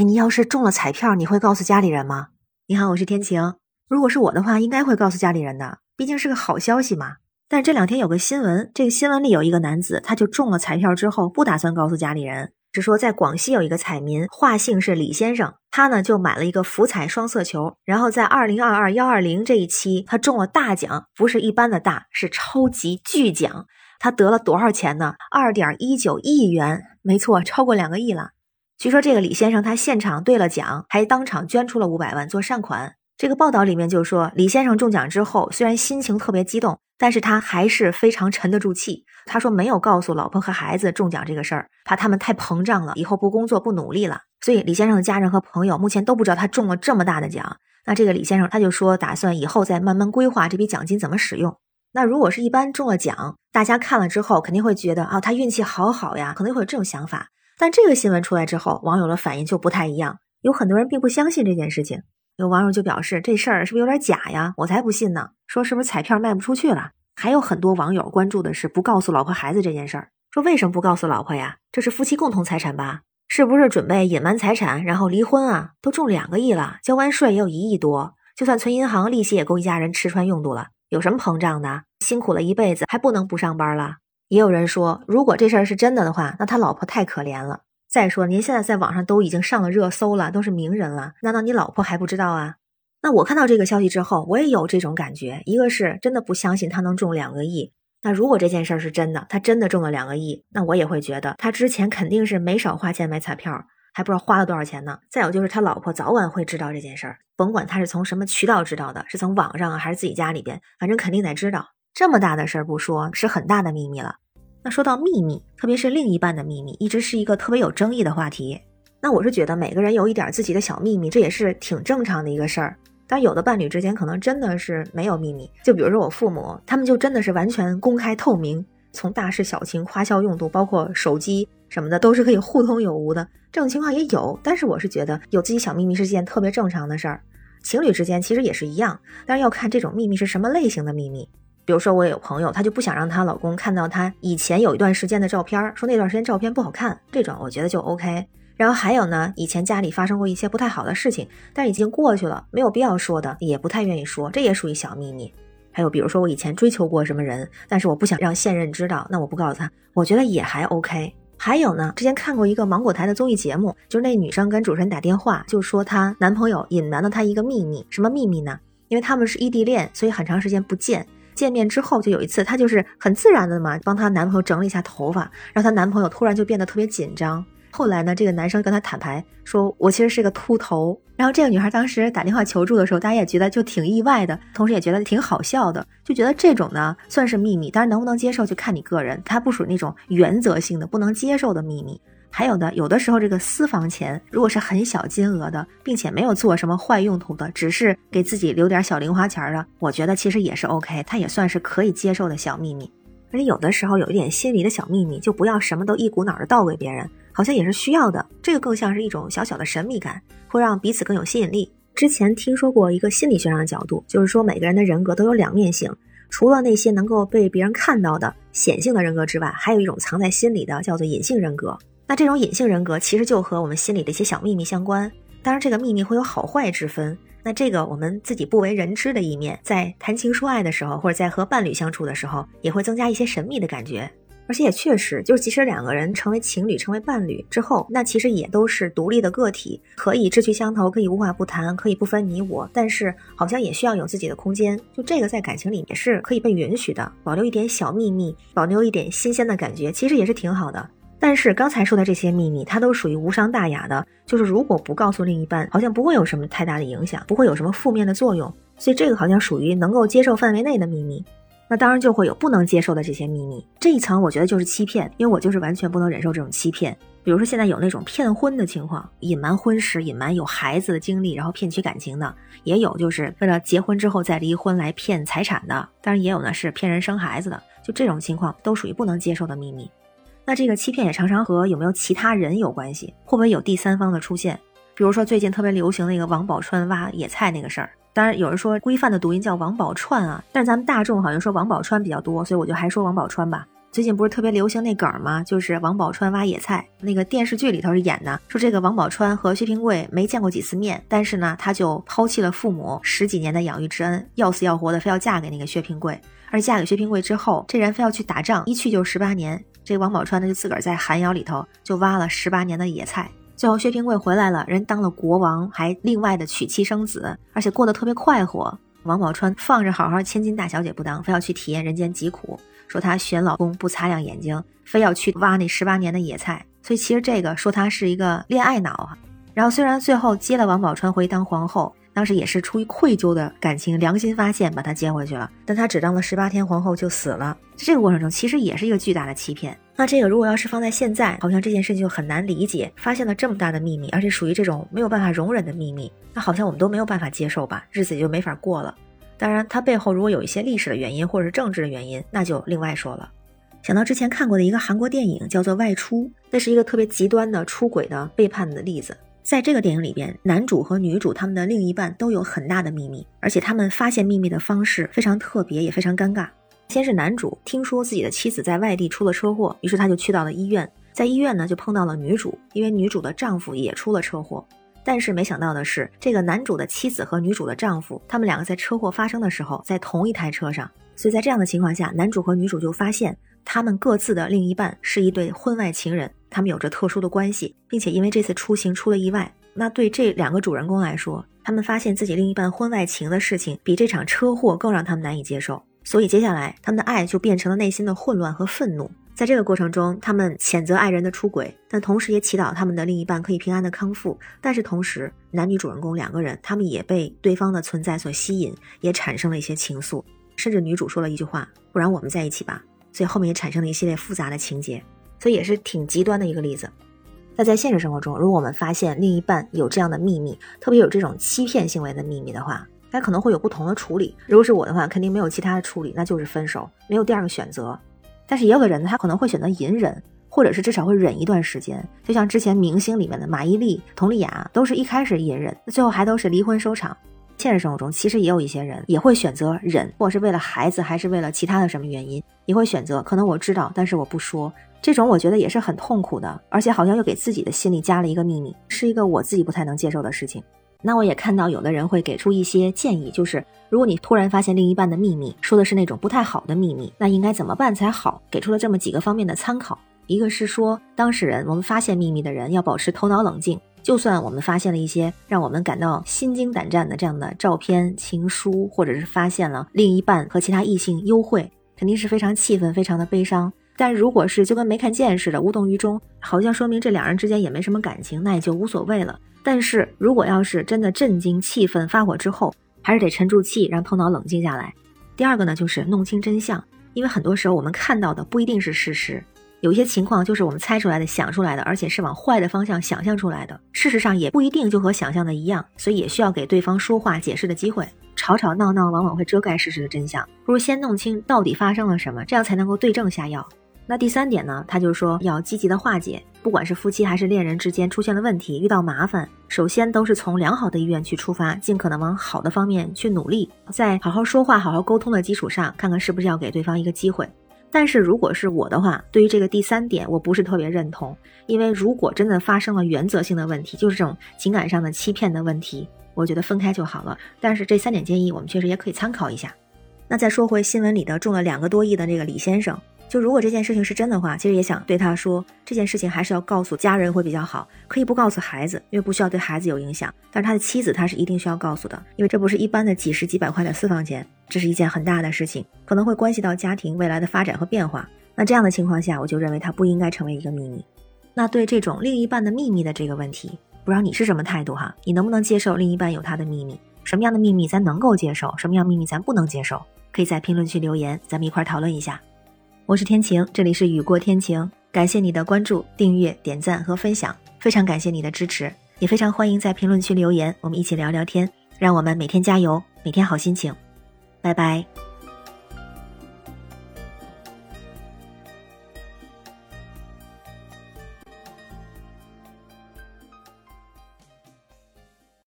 哎，你要是中了彩票，你会告诉家里人吗？你好，我是天晴。如果是我的话，应该会告诉家里人的，毕竟是个好消息嘛。但是这两天有个新闻，这个新闻里有一个男子，他就中了彩票之后，不打算告诉家里人，只说在广西有一个彩民，化姓是李先生，他呢就买了一个福彩双色球，然后在二零二二幺二零这一期，他中了大奖，不是一般的大，是超级巨奖。他得了多少钱呢？二点一九亿元，没错，超过两个亿了。据说这个李先生他现场兑了奖，还当场捐出了五百万做善款。这个报道里面就说，李先生中奖之后，虽然心情特别激动，但是他还是非常沉得住气。他说没有告诉老婆和孩子中奖这个事儿，怕他们太膨胀了，以后不工作不努力了。所以李先生的家人和朋友目前都不知道他中了这么大的奖。那这个李先生他就说，打算以后再慢慢规划这笔奖金怎么使用。那如果是一般中了奖，大家看了之后肯定会觉得啊，他运气好好呀，可能会有这种想法。但这个新闻出来之后，网友的反应就不太一样，有很多人并不相信这件事情。有网友就表示，这事儿是不是有点假呀？我才不信呢！说是不是彩票卖不出去了？还有很多网友关注的是不告诉老婆孩子这件事儿，说为什么不告诉老婆呀？这是夫妻共同财产吧？是不是准备隐瞒财产然后离婚啊？都中两个亿了，交完税也有一亿多，就算存银行利息也够一家人吃穿用度了，有什么膨胀的？辛苦了一辈子还不能不上班了？也有人说，如果这事儿是真的的话，那他老婆太可怜了。再说，您现在在网上都已经上了热搜了，都是名人了，难道你老婆还不知道啊？那我看到这个消息之后，我也有这种感觉，一个是真的不相信他能中两个亿。那如果这件事儿是真的，他真的中了两个亿，那我也会觉得他之前肯定是没少花钱买彩票，还不知道花了多少钱呢。再有就是他老婆早晚会知道这件事儿，甭管他是从什么渠道知道的，是从网上啊，还是自己家里边，反正肯定得知道。这么大的事儿不说，是很大的秘密了。那说到秘密，特别是另一半的秘密，一直是一个特别有争议的话题。那我是觉得每个人有一点自己的小秘密，这也是挺正常的一个事儿。但有的伴侣之间可能真的是没有秘密，就比如说我父母，他们就真的是完全公开透明，从大事小情、花销用度，包括手机什么的，都是可以互通有无的。这种情况也有，但是我是觉得有自己小秘密是件特别正常的事儿。情侣之间其实也是一样，但是要看这种秘密是什么类型的秘密。比如说，我有朋友，她就不想让她老公看到她以前有一段时间的照片，说那段时间照片不好看，这种我觉得就 OK。然后还有呢，以前家里发生过一些不太好的事情，但是已经过去了，没有必要说的，也不太愿意说，这也属于小秘密。还有比如说，我以前追求过什么人，但是我不想让现任知道，那我不告诉他，我觉得也还 OK。还有呢，之前看过一个芒果台的综艺节目，就是那女生跟主持人打电话，就说她男朋友隐瞒了她一个秘密，什么秘密呢？因为他们是异地恋，所以很长时间不见。见面之后，就有一次，她就是很自然的嘛，帮她男朋友整理一下头发，然后她男朋友突然就变得特别紧张。后来呢，这个男生跟她坦白说：“我其实是个秃头。”然后这个女孩当时打电话求助的时候，大家也觉得就挺意外的，同时也觉得挺好笑的，就觉得这种呢算是秘密，但是能不能接受就看你个人，它不属于那种原则性的不能接受的秘密。还有的，有的时候这个私房钱如果是很小金额的，并且没有做什么坏用途的，只是给自己留点小零花钱的，我觉得其实也是 OK，它也算是可以接受的小秘密。而且有的时候有一点心理的小秘密，就不要什么都一股脑的倒给别人，好像也是需要的。这个更像是一种小小的神秘感，会让彼此更有吸引力。之前听说过一个心理学上的角度，就是说每个人的人格都有两面性，除了那些能够被别人看到的显性的人格之外，还有一种藏在心里的，叫做隐性人格。那这种隐性人格其实就和我们心里的一些小秘密相关，当然这个秘密会有好坏之分。那这个我们自己不为人知的一面，在谈情说爱的时候，或者在和伴侣相处的时候，也会增加一些神秘的感觉。而且也确实，就是即使两个人成为情侣、成为伴侣之后，那其实也都是独立的个体，可以志趣相投，可以无话不谈，可以不分你我，但是好像也需要有自己的空间。就这个在感情里也是可以被允许的，保留一点小秘密，保留一点新鲜的感觉，其实也是挺好的。但是刚才说的这些秘密，它都属于无伤大雅的，就是如果不告诉另一半，好像不会有什么太大的影响，不会有什么负面的作用，所以这个好像属于能够接受范围内的秘密。那当然就会有不能接受的这些秘密，这一层我觉得就是欺骗，因为我就是完全不能忍受这种欺骗。比如说现在有那种骗婚的情况，隐瞒婚史、隐瞒有孩子的经历，然后骗取感情的，也有就是为了结婚之后再离婚来骗财产的，当然也有呢是骗人生孩子的，就这种情况都属于不能接受的秘密。那这个欺骗也常常和有没有其他人有关系，会不会有第三方的出现？比如说最近特别流行那个王宝钏挖野菜那个事儿，当然有人说规范的读音叫王宝钏啊，但是咱们大众好像说王宝钏比较多，所以我就还说王宝钏吧。最近不是特别流行那梗吗？就是王宝钏挖野菜，那个电视剧里头是演的，说这个王宝钏和薛平贵没见过几次面，但是呢，他就抛弃了父母十几年的养育之恩，要死要活的非要嫁给那个薛平贵。而嫁给薛平贵之后，这人非要去打仗，一去就十八年。这王宝钏呢，就自个儿在寒窑里头就挖了十八年的野菜。最后薛平贵回来了，人当了国王，还另外的娶妻生子，而且过得特别快活。王宝钏放着好好千金大小姐不当，非要去体验人间疾苦。说她选老公不擦亮眼睛，非要去挖那十八年的野菜，所以其实这个说她是一个恋爱脑啊。然后虽然最后接了王宝钏回当皇后，当时也是出于愧疚的感情，良心发现把她接回去了，但她只当了十八天皇后就死了。在这个过程中其实也是一个巨大的欺骗。那这个如果要是放在现在，好像这件事情就很难理解，发现了这么大的秘密，而且属于这种没有办法容忍的秘密，那好像我们都没有办法接受吧，日子也就没法过了。当然，它背后如果有一些历史的原因，或者是政治的原因，那就另外说了。想到之前看过的一个韩国电影，叫做《外出》，那是一个特别极端的出轨的背叛的例子。在这个电影里边，男主和女主他们的另一半都有很大的秘密，而且他们发现秘密的方式非常特别，也非常尴尬。先是男主听说自己的妻子在外地出了车祸，于是他就去到了医院，在医院呢就碰到了女主，因为女主的丈夫也出了车祸。但是没想到的是，这个男主的妻子和女主的丈夫，他们两个在车祸发生的时候在同一台车上，所以在这样的情况下，男主和女主就发现他们各自的另一半是一对婚外情人，他们有着特殊的关系，并且因为这次出行出了意外。那对这两个主人公来说，他们发现自己另一半婚外情的事情比这场车祸更让他们难以接受，所以接下来他们的爱就变成了内心的混乱和愤怒。在这个过程中，他们谴责爱人的出轨，但同时也祈祷他们的另一半可以平安的康复。但是同时，男女主人公两个人，他们也被对方的存在所吸引，也产生了一些情愫。甚至女主说了一句话：“不然我们在一起吧。”所以后面也产生了一系列复杂的情节，所以也是挺极端的一个例子。那在现实生活中，如果我们发现另一半有这样的秘密，特别有这种欺骗行为的秘密的话，那可能会有不同的处理。如果是我的话，肯定没有其他的处理，那就是分手，没有第二个选择。但是也有的人呢，他可能会选择隐忍，或者是至少会忍一段时间。就像之前明星里面的马伊琍、佟丽娅，都是一开始隐忍，那最后还都是离婚收场。现实生活中，其实也有一些人也会选择忍，或者是为了孩子，还是为了其他的什么原因，也会选择。可能我知道，但是我不说。这种我觉得也是很痛苦的，而且好像又给自己的心里加了一个秘密，是一个我自己不太能接受的事情。那我也看到有的人会给出一些建议，就是如果你突然发现另一半的秘密，说的是那种不太好的秘密，那应该怎么办才好？给出了这么几个方面的参考。一个是说，当事人，我们发现秘密的人要保持头脑冷静，就算我们发现了一些让我们感到心惊胆战的这样的照片、情书，或者是发现了另一半和其他异性幽会，肯定是非常气愤、非常的悲伤。但如果是就跟没看见似的，无动于衷，好像说明这两人之间也没什么感情，那也就无所谓了。但是如果要是真的震惊、气愤、发火之后，还是得沉住气，让头脑冷静下来。第二个呢，就是弄清真相，因为很多时候我们看到的不一定是事实，有些情况就是我们猜出来的、想出来的，而且是往坏的方向想象出来的。事实上也不一定就和想象的一样，所以也需要给对方说话、解释的机会。吵吵闹闹往往会遮盖事实的真相，不如先弄清到底发生了什么，这样才能够对症下药。那第三点呢，他就说要积极的化解，不管是夫妻还是恋人之间出现了问题，遇到麻烦，首先都是从良好的意愿去出发，尽可能往好的方面去努力，在好好说话、好好沟通的基础上，看看是不是要给对方一个机会。但是如果是我的话，对于这个第三点，我不是特别认同，因为如果真的发生了原则性的问题，就是这种情感上的欺骗的问题，我觉得分开就好了。但是这三点建议，我们确实也可以参考一下。那再说回新闻里的中了两个多亿的这个李先生。就如果这件事情是真的话，其实也想对他说，这件事情还是要告诉家人会比较好，可以不告诉孩子，因为不需要对孩子有影响。但是他的妻子他是一定需要告诉的，因为这不是一般的几十几百块的私房钱，这是一件很大的事情，可能会关系到家庭未来的发展和变化。那这样的情况下，我就认为他不应该成为一个秘密。那对这种另一半的秘密的这个问题，不知道你是什么态度哈？你能不能接受另一半有他的秘密？什么样的秘密咱能够接受？什么样秘密咱不能接受？可以在评论区留言，咱们一块讨论一下。我是天晴，这里是雨过天晴。感谢你的关注、订阅、点赞和分享，非常感谢你的支持，也非常欢迎在评论区留言，我们一起聊聊天，让我们每天加油，每天好心情。拜拜。